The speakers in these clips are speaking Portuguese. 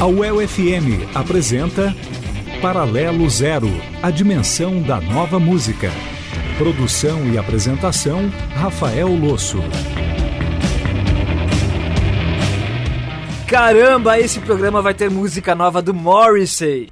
A UEL-FM apresenta Paralelo Zero, a dimensão da nova música. Produção e apresentação, Rafael Losso. Caramba, esse programa vai ter música nova do Morrissey.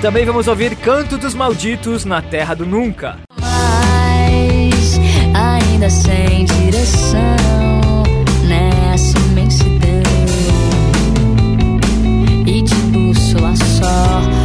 Também vamos ouvir Canto dos Malditos na Terra do Nunca. Mas ainda sem direção né? nessa imensidão e de a só.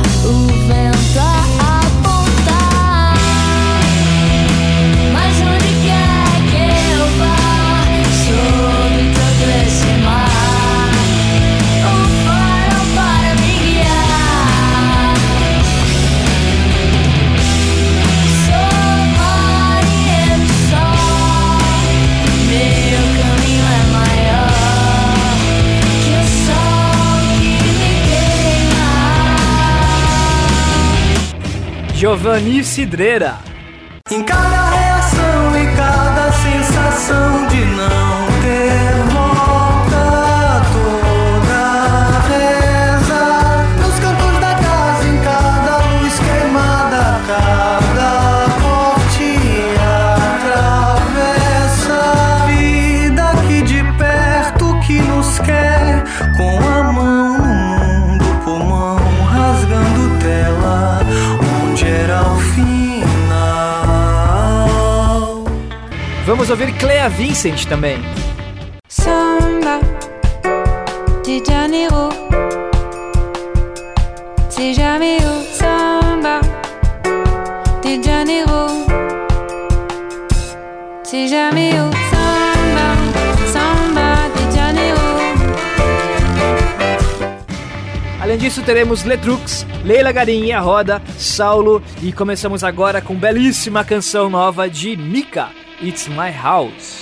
Giovanni Cidreira. Em cada ouvir Clea Vincent também. Samba de Janeiro. Samba de Janeiro. Samba, samba de Janeiro. Além disso, teremos Letrux, Leila Garinha Roda, Saulo e começamos agora com belíssima canção nova de Mika. It's My House.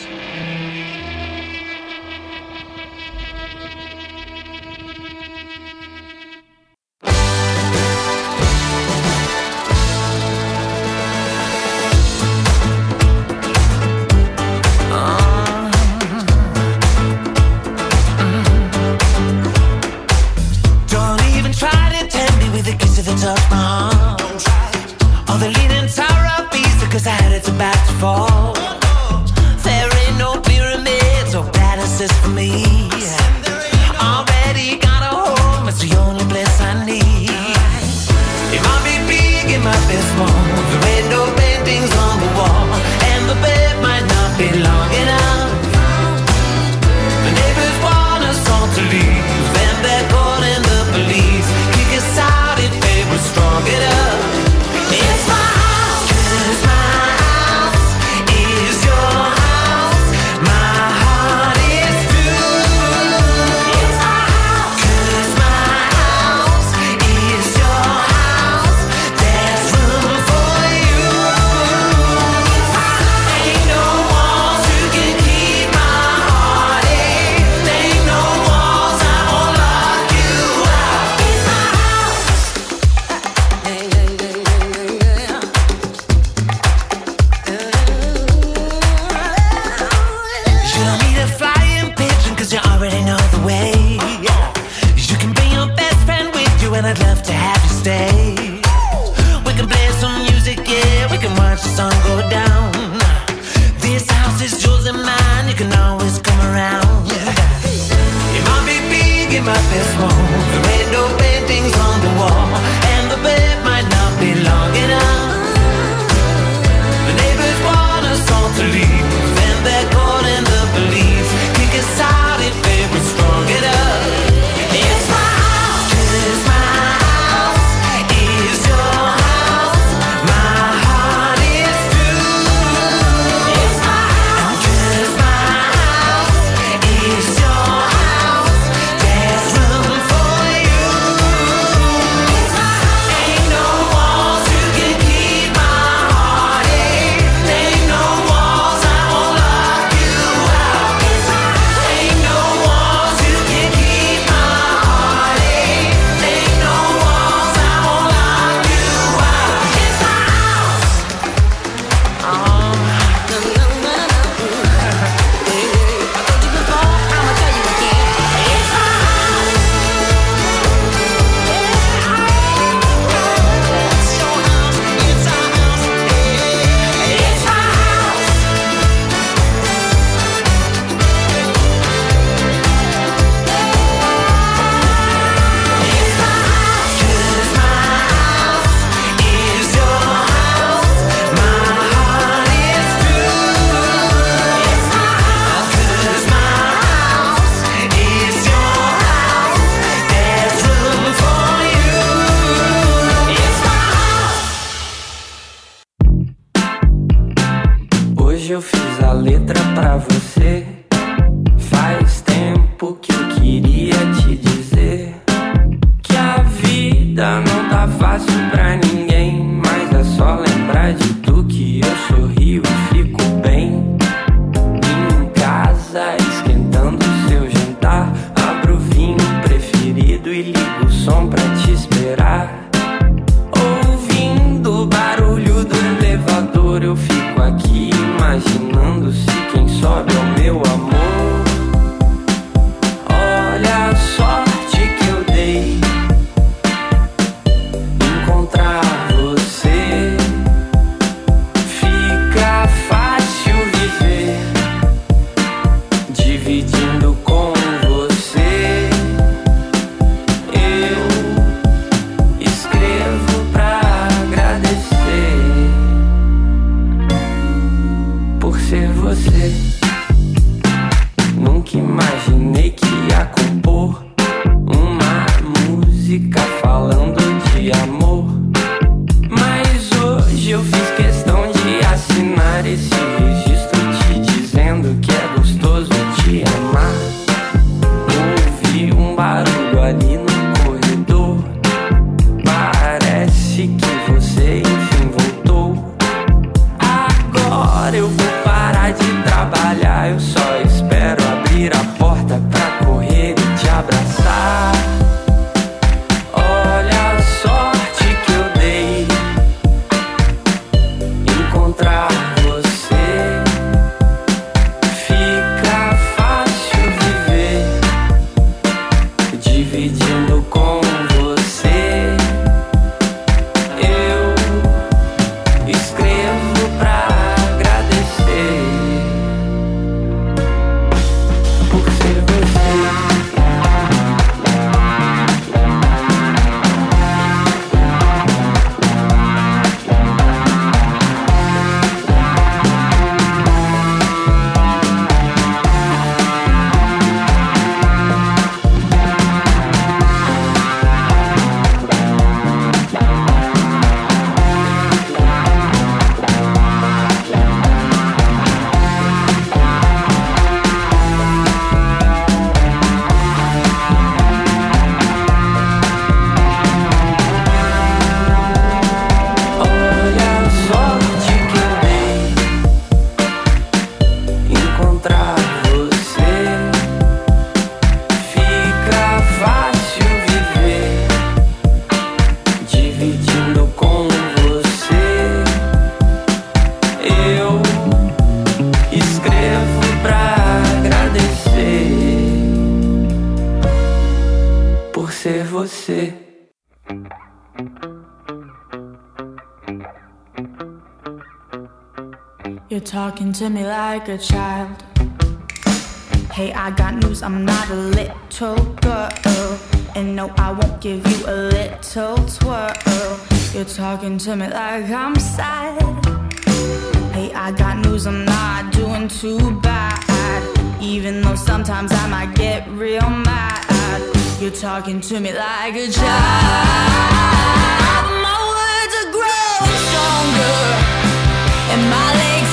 Ser você. Nunca imaginei que ia compor uma música falando de amor. Talking to me like a child. Hey, I got news, I'm not a little girl. And no, I won't give you a little twirl. You're talking to me like I'm sad. Hey, I got news, I'm not doing too bad. Even though sometimes I might get real mad. You're talking to me like a child. My words are growing stronger. And my legs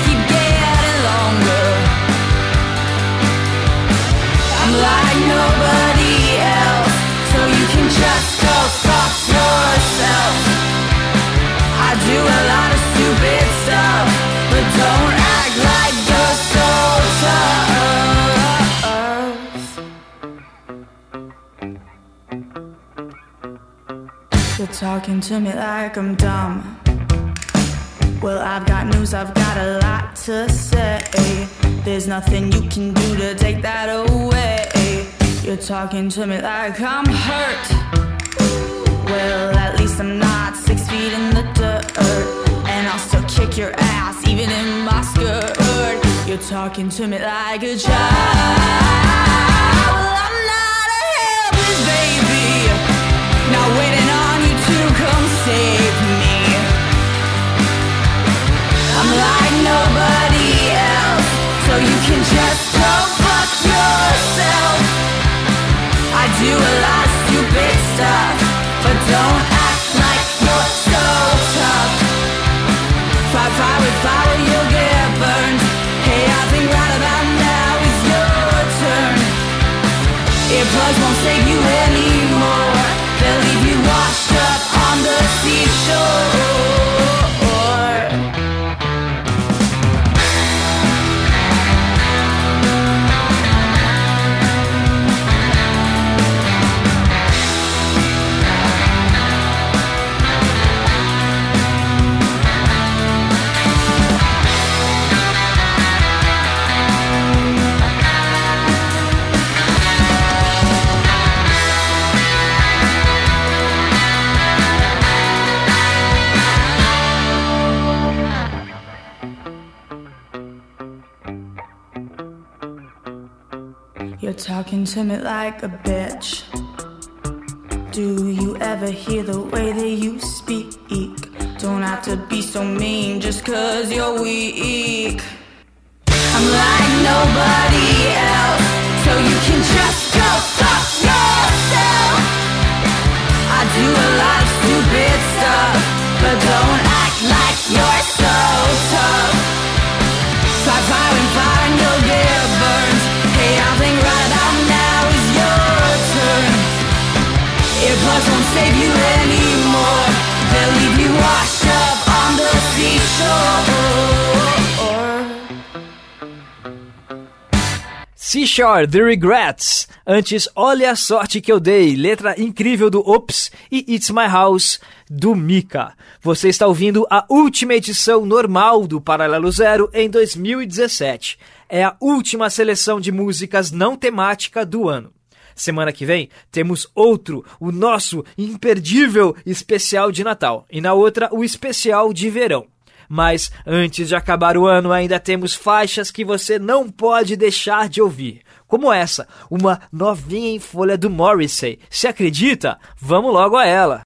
talking to me like I'm dumb. Well, I've got news, I've got a lot to say. There's nothing you can do to take that away. You're talking to me like I'm hurt. Well, at least I'm not six feet in the dirt. And I'll still kick your ass, even in my skirt. You're talking to me like a child. Well, I'm not a helpless baby. Not waiting on Like my to me like a bitch. Do you ever hear the way that you speak? Don't have to be so mean just cause you're weak. I'm like nobody else, so you can just go fuck yourself. I do a lot of stupid stuff, but don't act like you're so tough. The. Seashore, The Regrets. Antes, Olha a Sorte Que Eu Dei, letra incrível do Ops e It's My House, do Mika. Você está ouvindo a última edição normal do Paralelo Zero em 2017. É a última seleção de músicas não temática do ano. Semana que vem temos outro, o nosso imperdível especial de Natal. E na outra, o especial de verão. Mas antes de acabar o ano, ainda temos faixas que você não pode deixar de ouvir. Como essa, uma novinha em folha do Morrissey. Se acredita? Vamos logo a ela.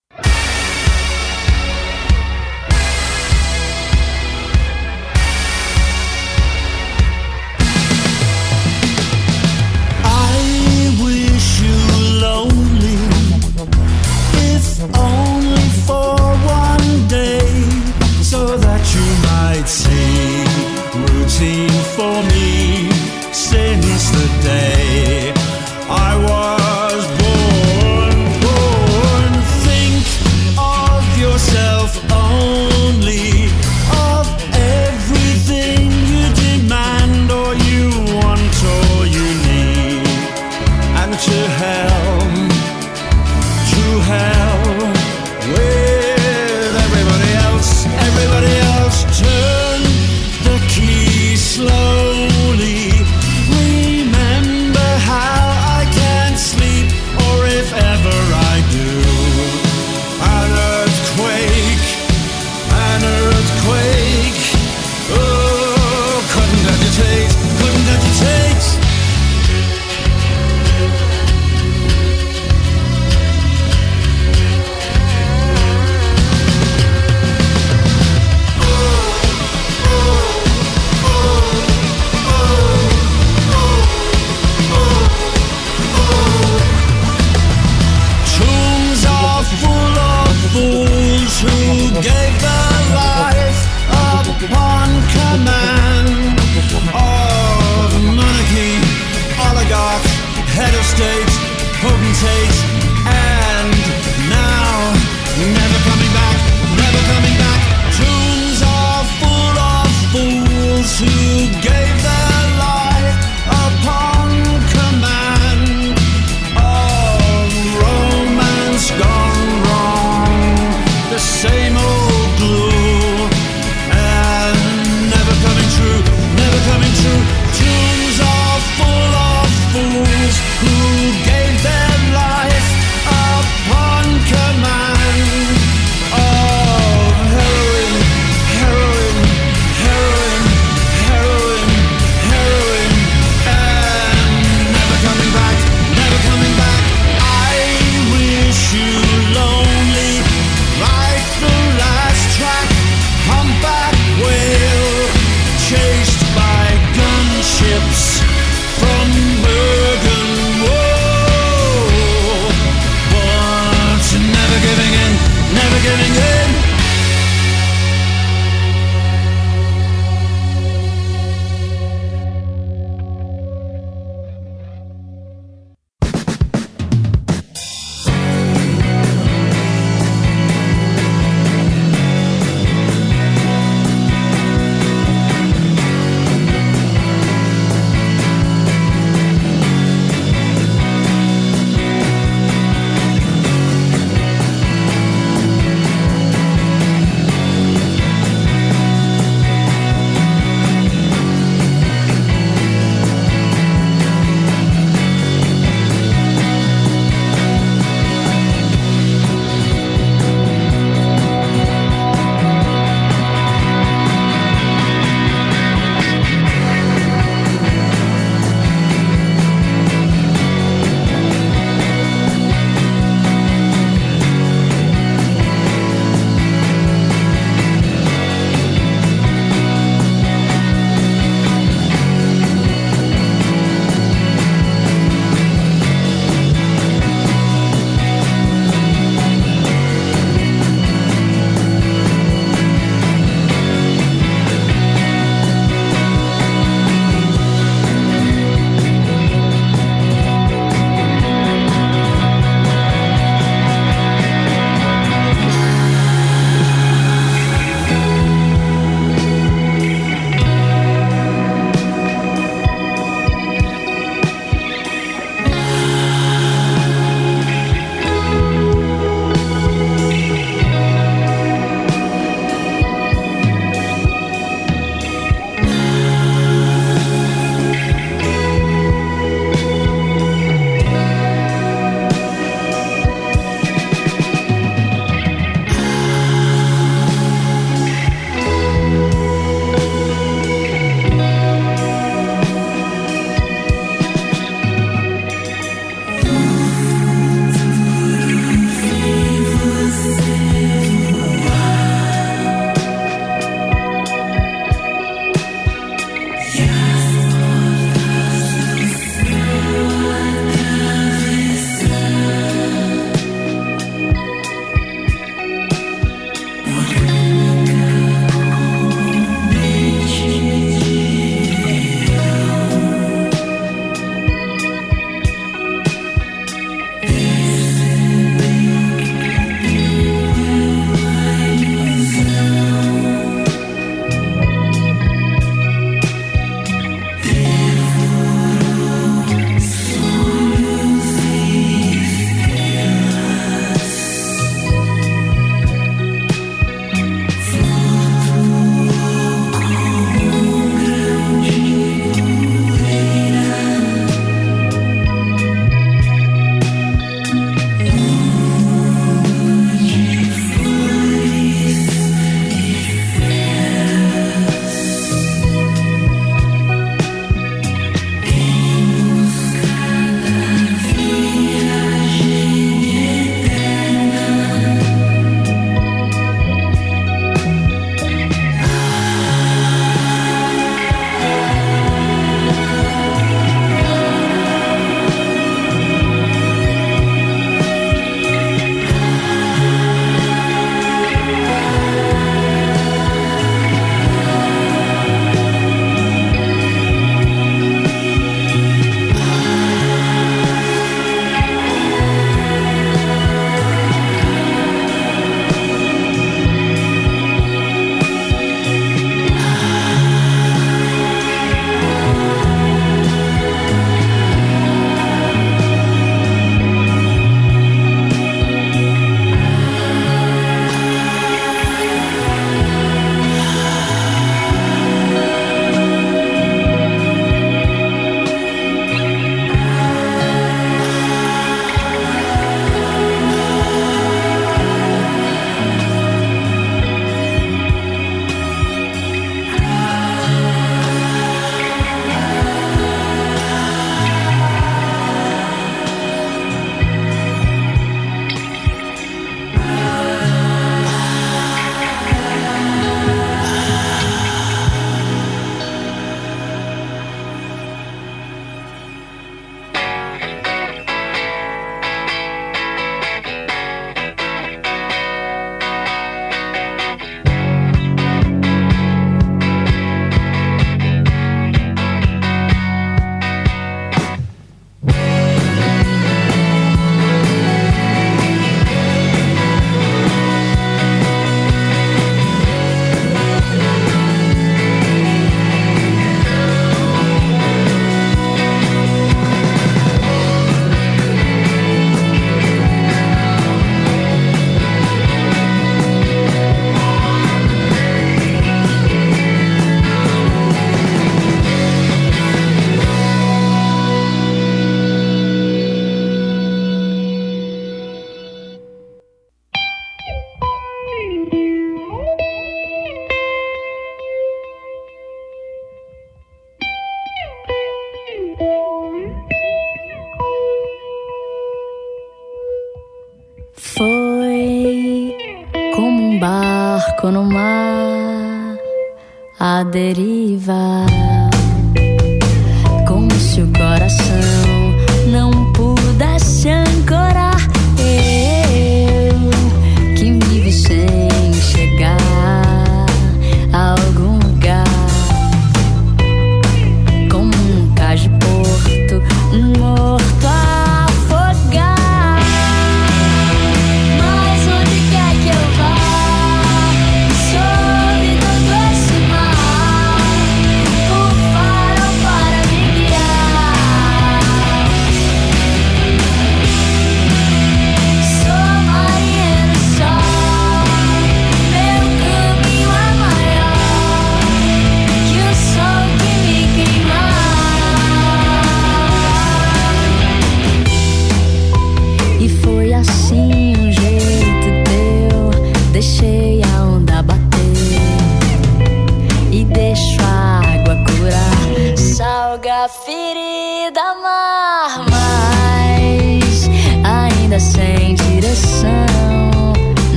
Might see routine for me since the day deriva,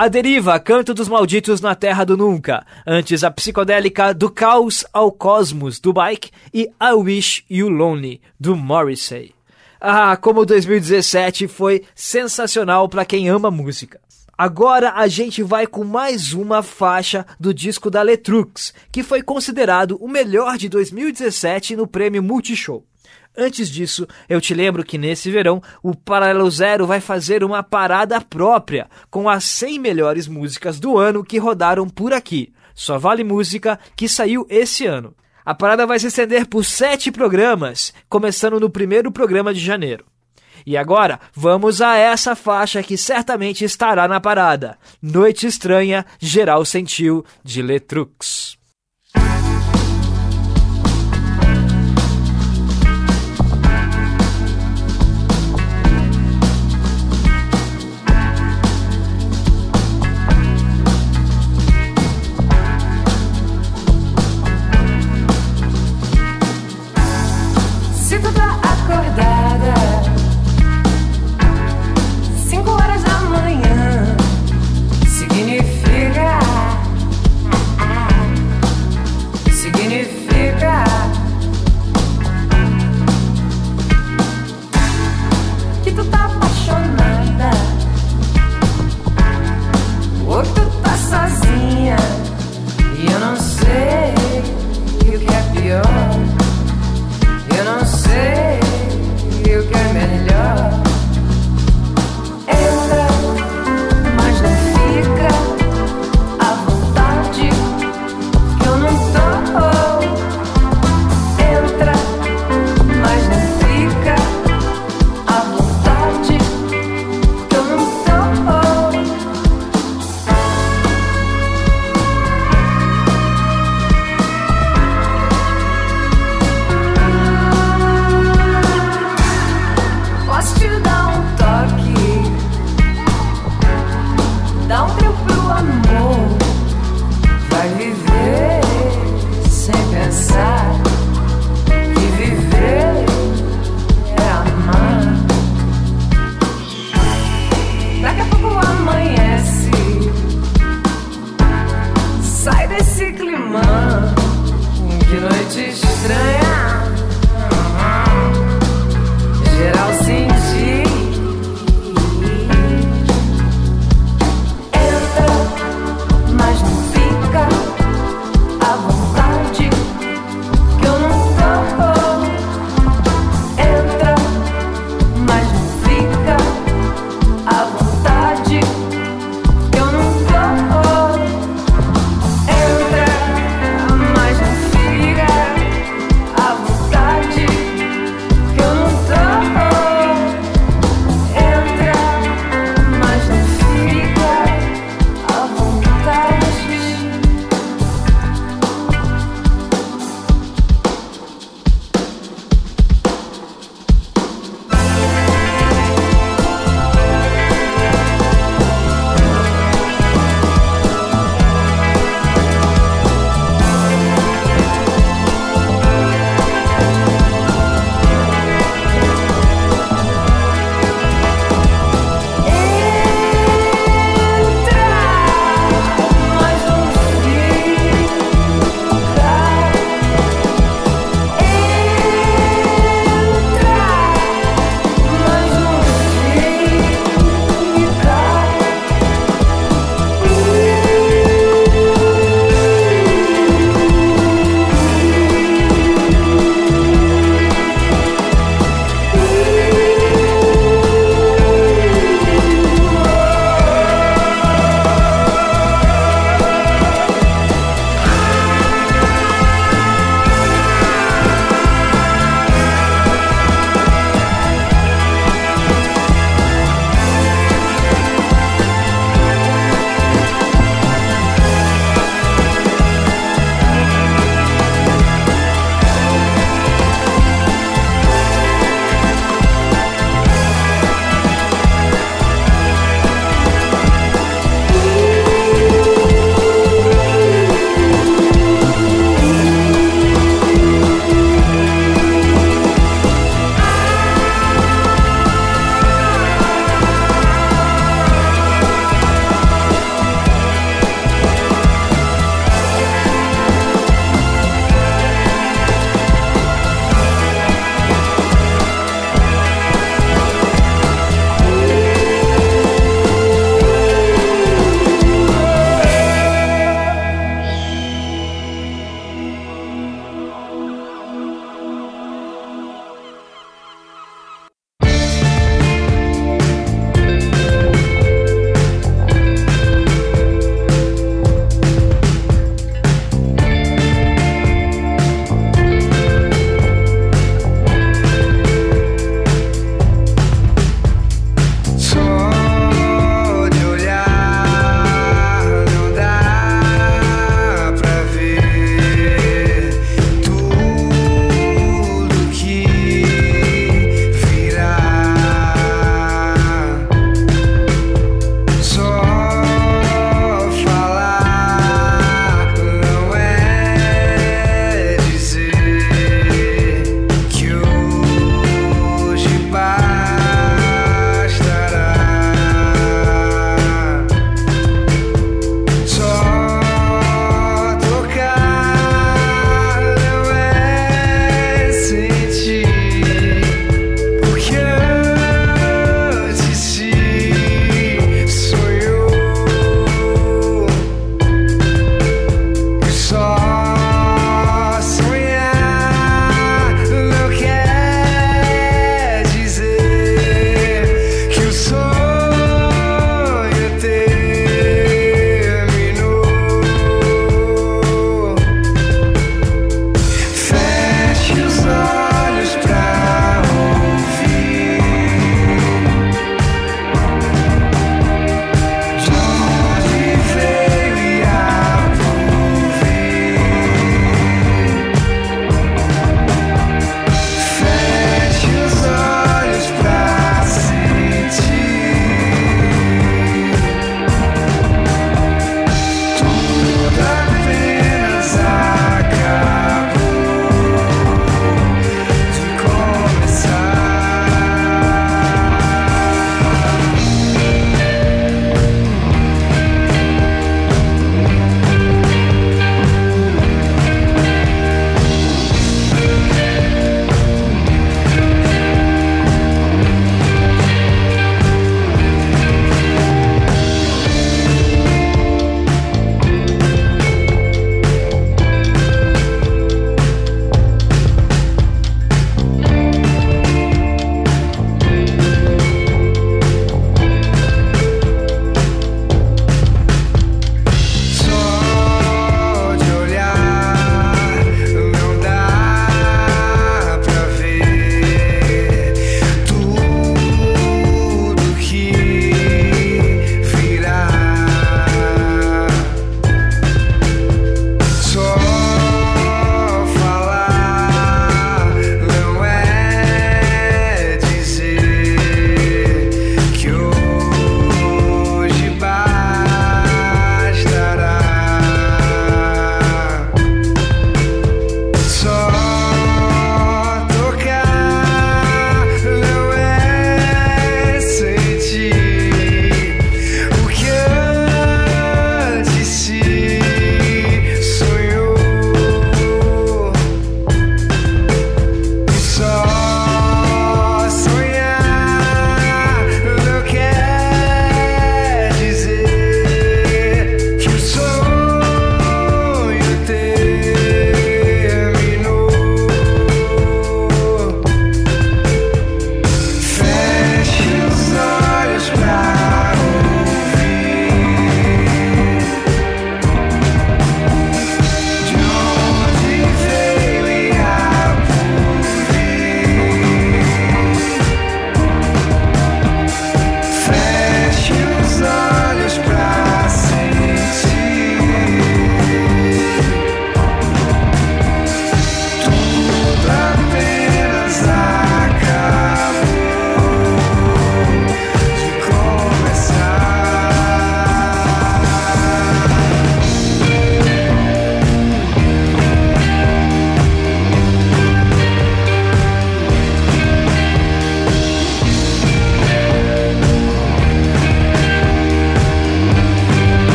A Deriva, Canto dos Malditos na Terra do Nunca. Antes, a psicodélica Do Caos ao Cosmos, do Bike. E I Wish You Lonely, do Morrissey. Ah, como 2017 foi sensacional para quem ama música. Agora a gente vai com mais uma faixa do disco da Letrux, que foi considerado o melhor de 2017 no prêmio Multishow. Antes disso, eu te lembro que nesse verão o Paralelo Zero vai fazer uma parada própria com as 100 melhores músicas do ano que rodaram por aqui. Só vale música que saiu esse ano. A parada vai se estender por sete programas, começando no primeiro programa de janeiro. E agora, vamos a essa faixa que certamente estará na parada. Noite Estranha, Geral Sentiu, de Letrux.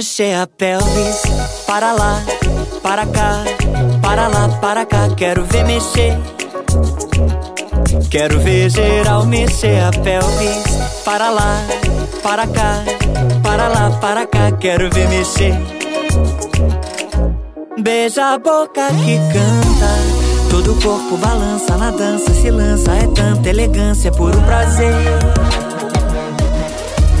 Mexer a pelvis. Para lá, para cá, para lá, para cá. Quero ver mexer. Quero ver geral mexer a pelvis. Para lá, para cá, para lá, para cá. Quero ver mexer. Beija a boca que canta. Todo o corpo balança na dança, se lança. É tanta elegância, puro prazer.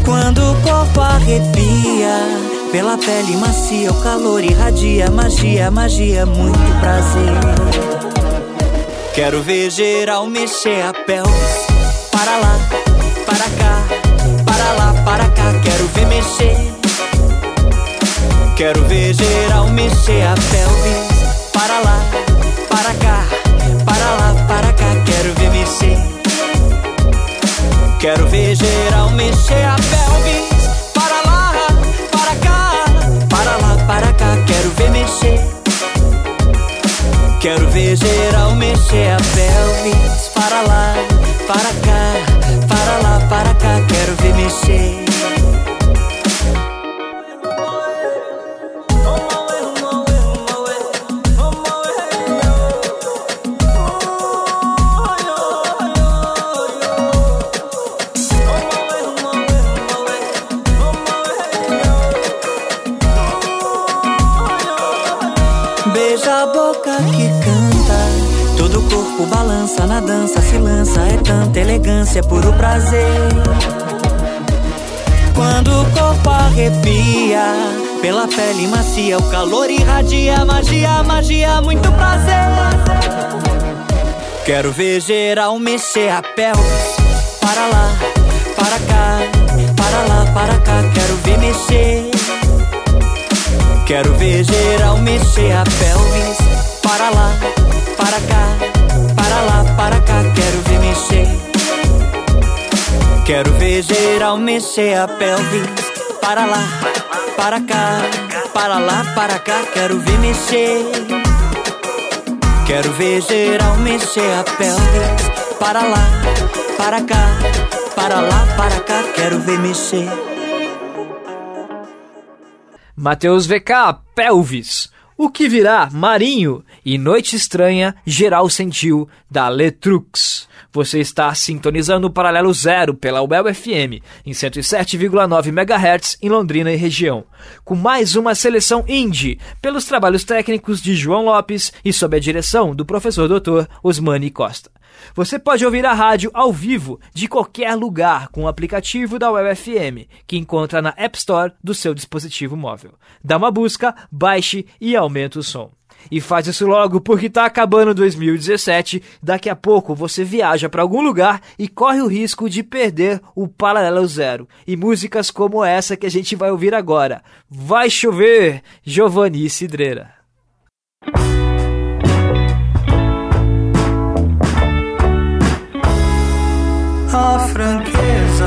Quando o corpo arrepia, pela pele macia, o calor irradia. Magia, magia, muito prazer. Quero ver geral mexer a pelvis. Para lá, para cá, para lá, para cá. Quero ver mexer. Quero ver geral mexer a pelvis. Para lá, para cá, para lá, para cá. Quero ver mexer. Quero ver geral mexer a pelvis. Quero ver geral mexer a pelvis. Para lá, para cá, para lá, para cá. Quero ver mexer. Corpo balança na dança, se lança. É tanta elegância, puro prazer. Quando o corpo arrepia, pela pele macia, o calor irradia. Magia, magia, muito prazer. Quero ver geral mexer a pelvis. Para lá, para cá, para lá, para cá. Quero ver mexer. Quero ver geral mexer a pelvis. Para lá, para cá, para lá, para cá. Quero ver mexer. Quero ver geral mexer a pelvis. Para lá, para cá, para lá, para cá. Quero ver mexer. Quero ver geral mexer a pelvis. Para lá, para cá, para lá, para cá. Quero ver mexer. Matheus VK, Pelvis. O que virá, Marinho e Noite Estranha, geral sentiu, da Letrux. Você está sintonizando o Paralelo Zero pela UEL FM, em 107,9 MHz em Londrina e região, com mais uma seleção indie, pelos trabalhos técnicos de João Lopes e sob a direção do professor Dr. Osmani Costa. Você pode ouvir a rádio ao vivo de qualquer lugar com o aplicativo da UFM, que encontra na App Store do seu dispositivo móvel. Dá uma busca, baixe e aumente o som. E faz isso logo porque tá acabando 2017, daqui a pouco você viaja para algum lugar e corre o risco de perder o Paralelo Zero. E músicas como essa que a gente vai ouvir agora. Vai chover, Giovanni Cidreira. a franqueza.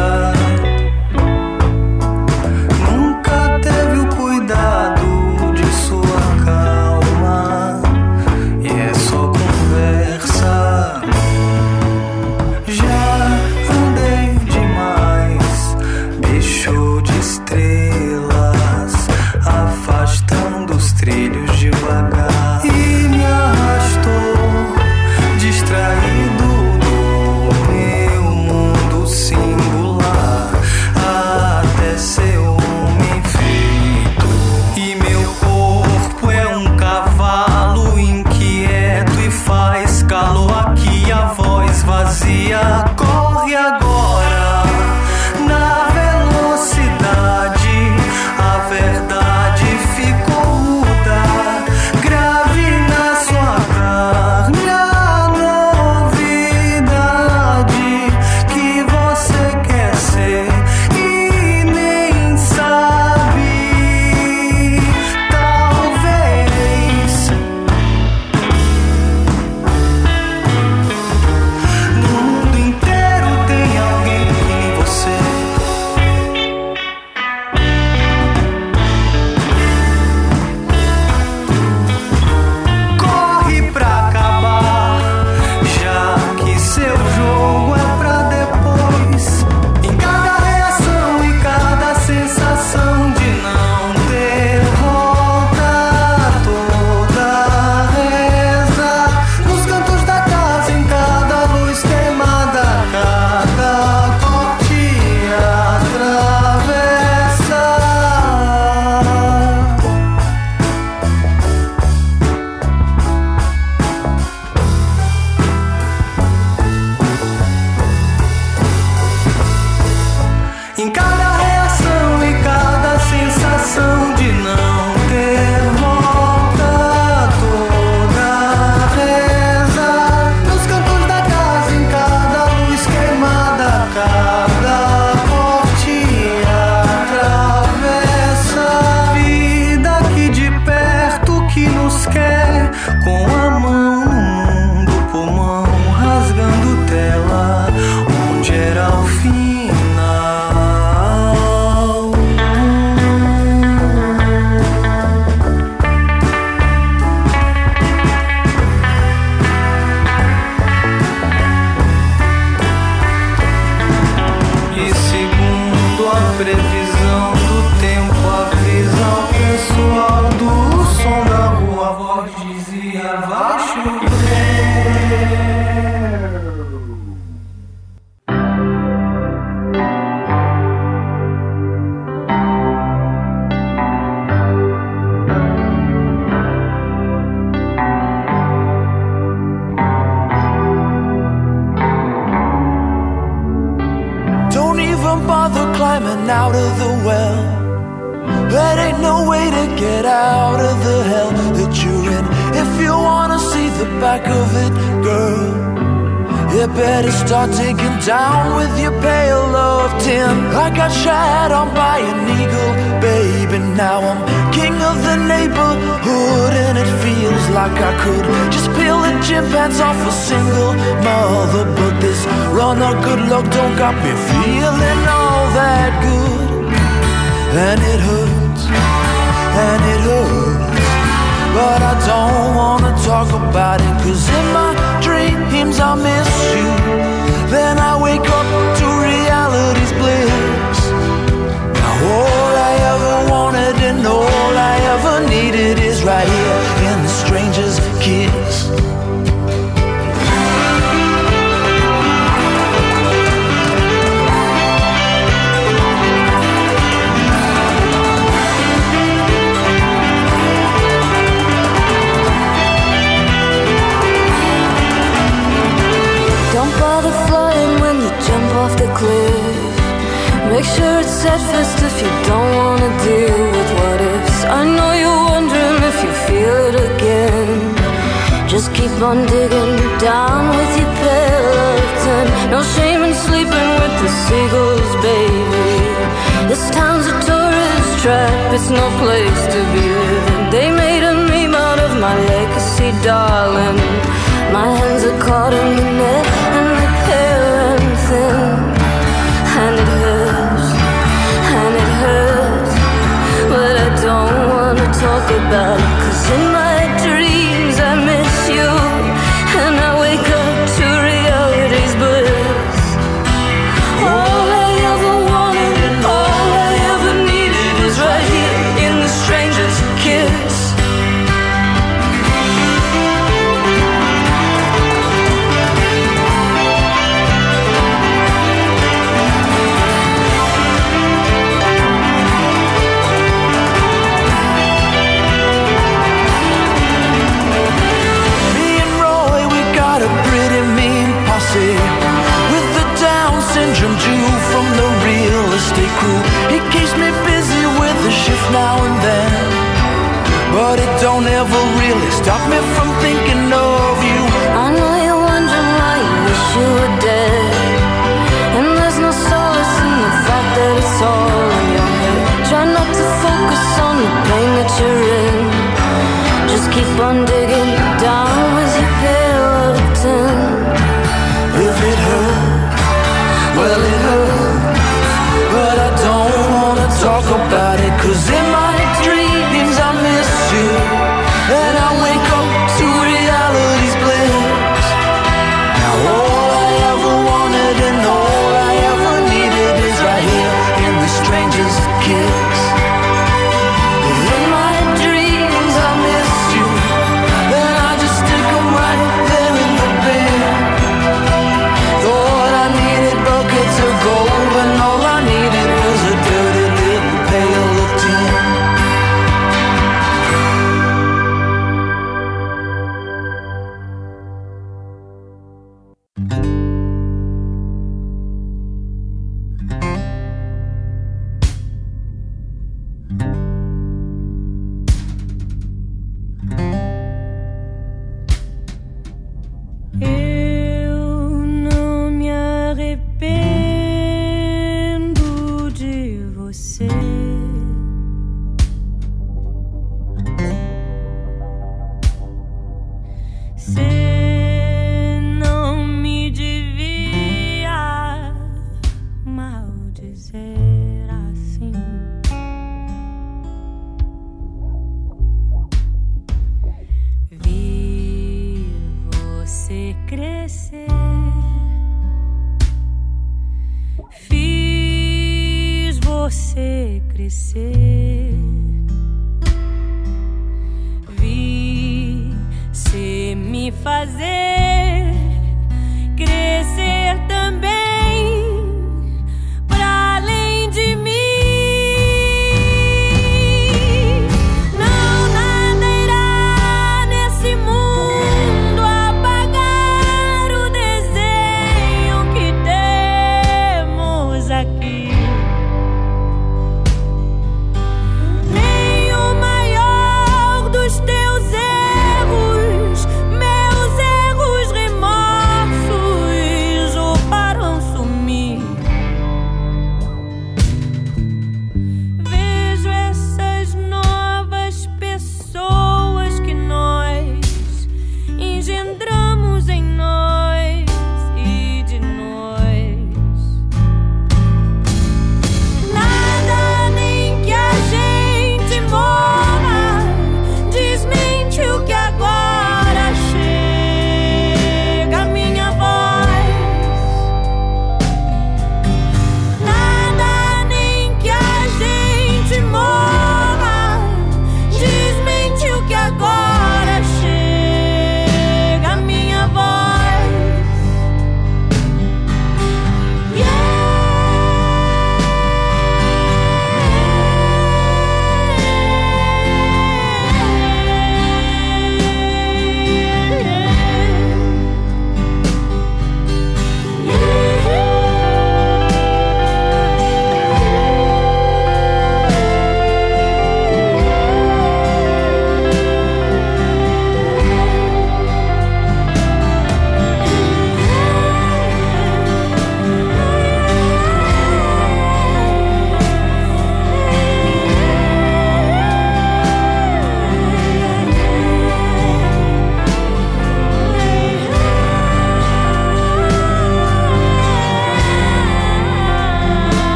it's no place to be living. They made a meme out of my legacy, darling. My hands are caught in the net and they're pale and thin. And it hurts, and it hurts. But I don't wanna talk about it.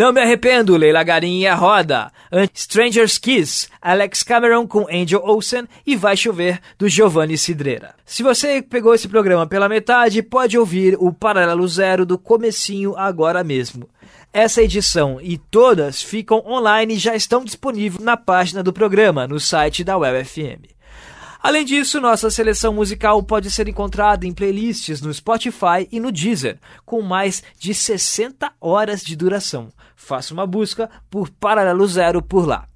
Não me arrependo, Leila Garim e a Roda. An- Stranger's Kiss, Alex Cameron com Angel Olsen e Vai Chover, do Giovanni Cidreira. Se você pegou esse programa pela metade, pode ouvir o Paralelo Zero do comecinho agora mesmo. Essa edição e todas ficam online e já estão disponíveis na página do programa, no site da UFM. Além disso, nossa seleção musical pode ser encontrada em playlists no Spotify e no Deezer, com mais de 60 horas de duração. Faça uma busca por Paralelo Zero por lá.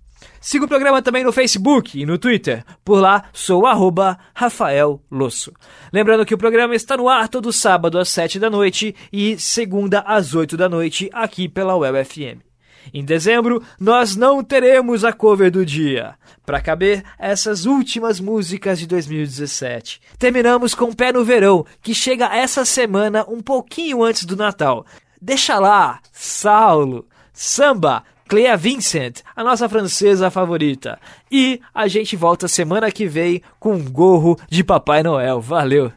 Siga o programa também no Facebook e no Twitter. Por lá, sou arroba Rafael Losso. Lembrando que o programa está no ar todo sábado às 7 da noite e segunda às 8 da noite aqui pela Web FM. Em dezembro, nós não teremos a cover do dia, para caber essas últimas músicas de 2017. Terminamos com Pé no Verão, que chega essa semana um pouquinho antes do Natal. Deixa lá, Saulo, Samba, Clea Vincent, a nossa francesa favorita. E a gente volta semana que vem com um gorro de Papai Noel. Valeu!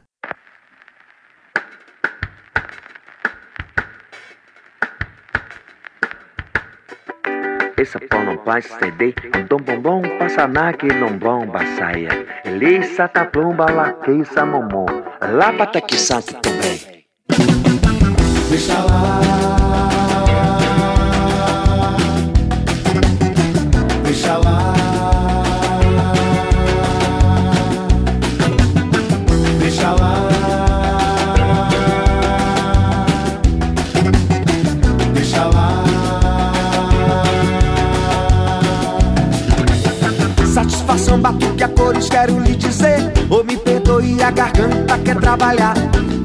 Essa pão não passa ceder, dom bombom passa na que não bomba saia. Elisa tá plumba lá que sa momô, lá bata que santo também. Deixa lá. Quero lhe dizer. Ou me perdoe, a garganta quer trabalhar.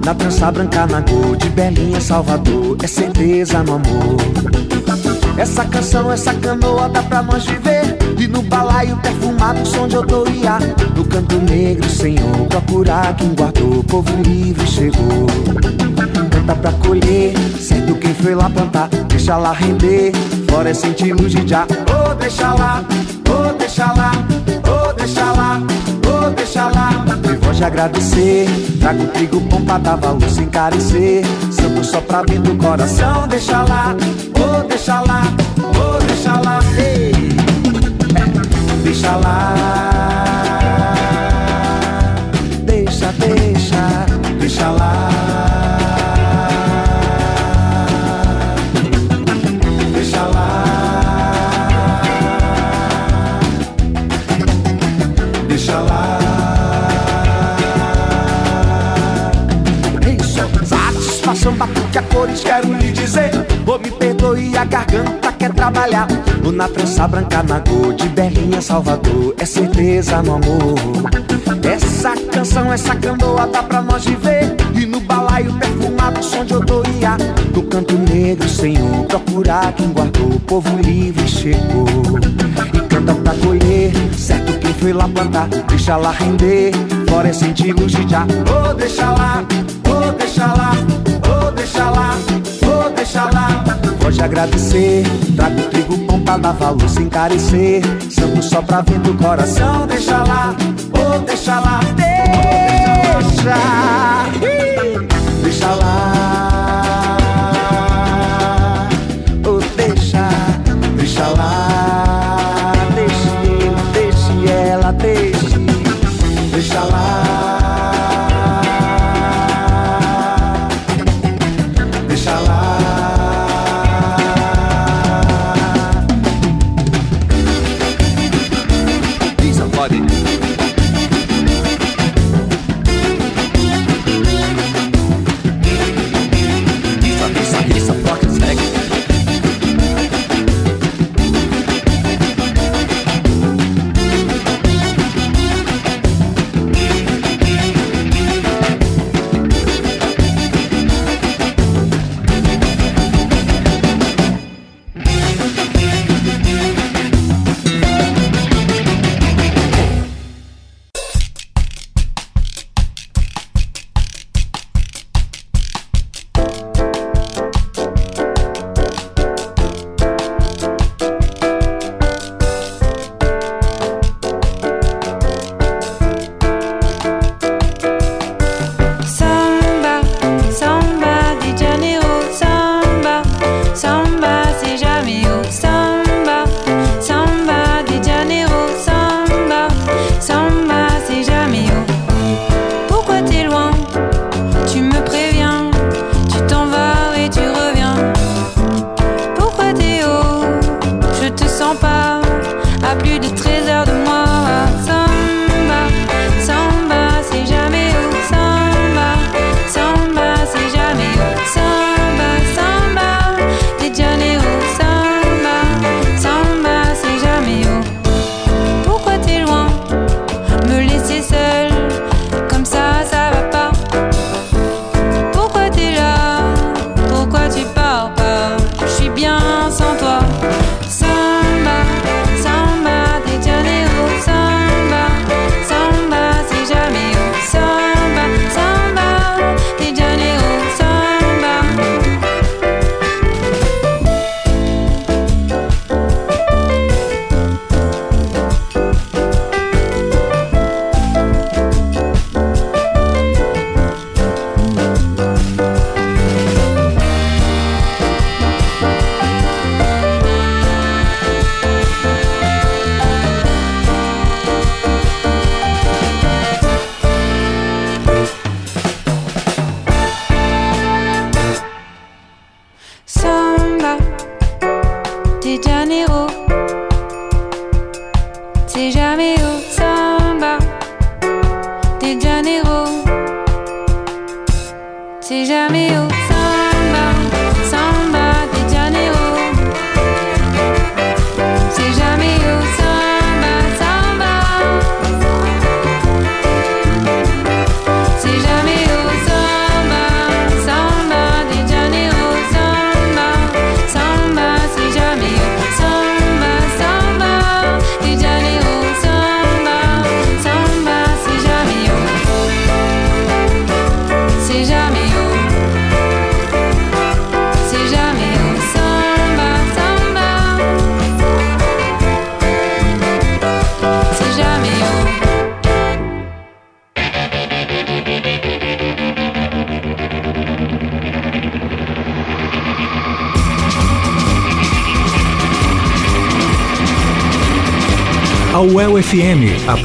Na trança branca, na cor de Belinha, Salvador. É certeza no amor. Essa canção, essa canoa dá pra nós viver. E no balaio perfumado, som de autoria. No canto negro, Senhor, procurar quem guardou. Povo livre chegou. Canta pra colher, sendo quem foi lá plantar. Deixa lá render, florescente luz de já. Oh, deixa lá, oh, deixa lá, deixa lá, oh, deixa lá. Me voz de agradecer, trago trigo bom pra dar valor sem carecer. Santo só pra vir do coração, deixa lá, oh, deixa lá, oh, deixa lá, ei. Deixa lá. Satisfação batuque a cores, quero lhe dizer. Ou me perdoe, a garganta quer trabalhar. No na trança branca, na cor de Belinha, Salvador. É certeza no amor. Essa canção, essa canoa dá pra nós viver. E no balaio perfumado, som de autoria. No canto negro, Senhor, procurar quem guardou. O povo livre chegou. E canta pra colher, certo quem foi lá plantar. Deixa lá render, florescente luz de já. Oh, deixa lá, oh, deixa lá, deixa lá, oh, deixa lá. Pode agradecer, trago trigo bom pra dar valor sem carecer. Santo só pra ver do coração, deixa lá, oh, deixa lá, deixa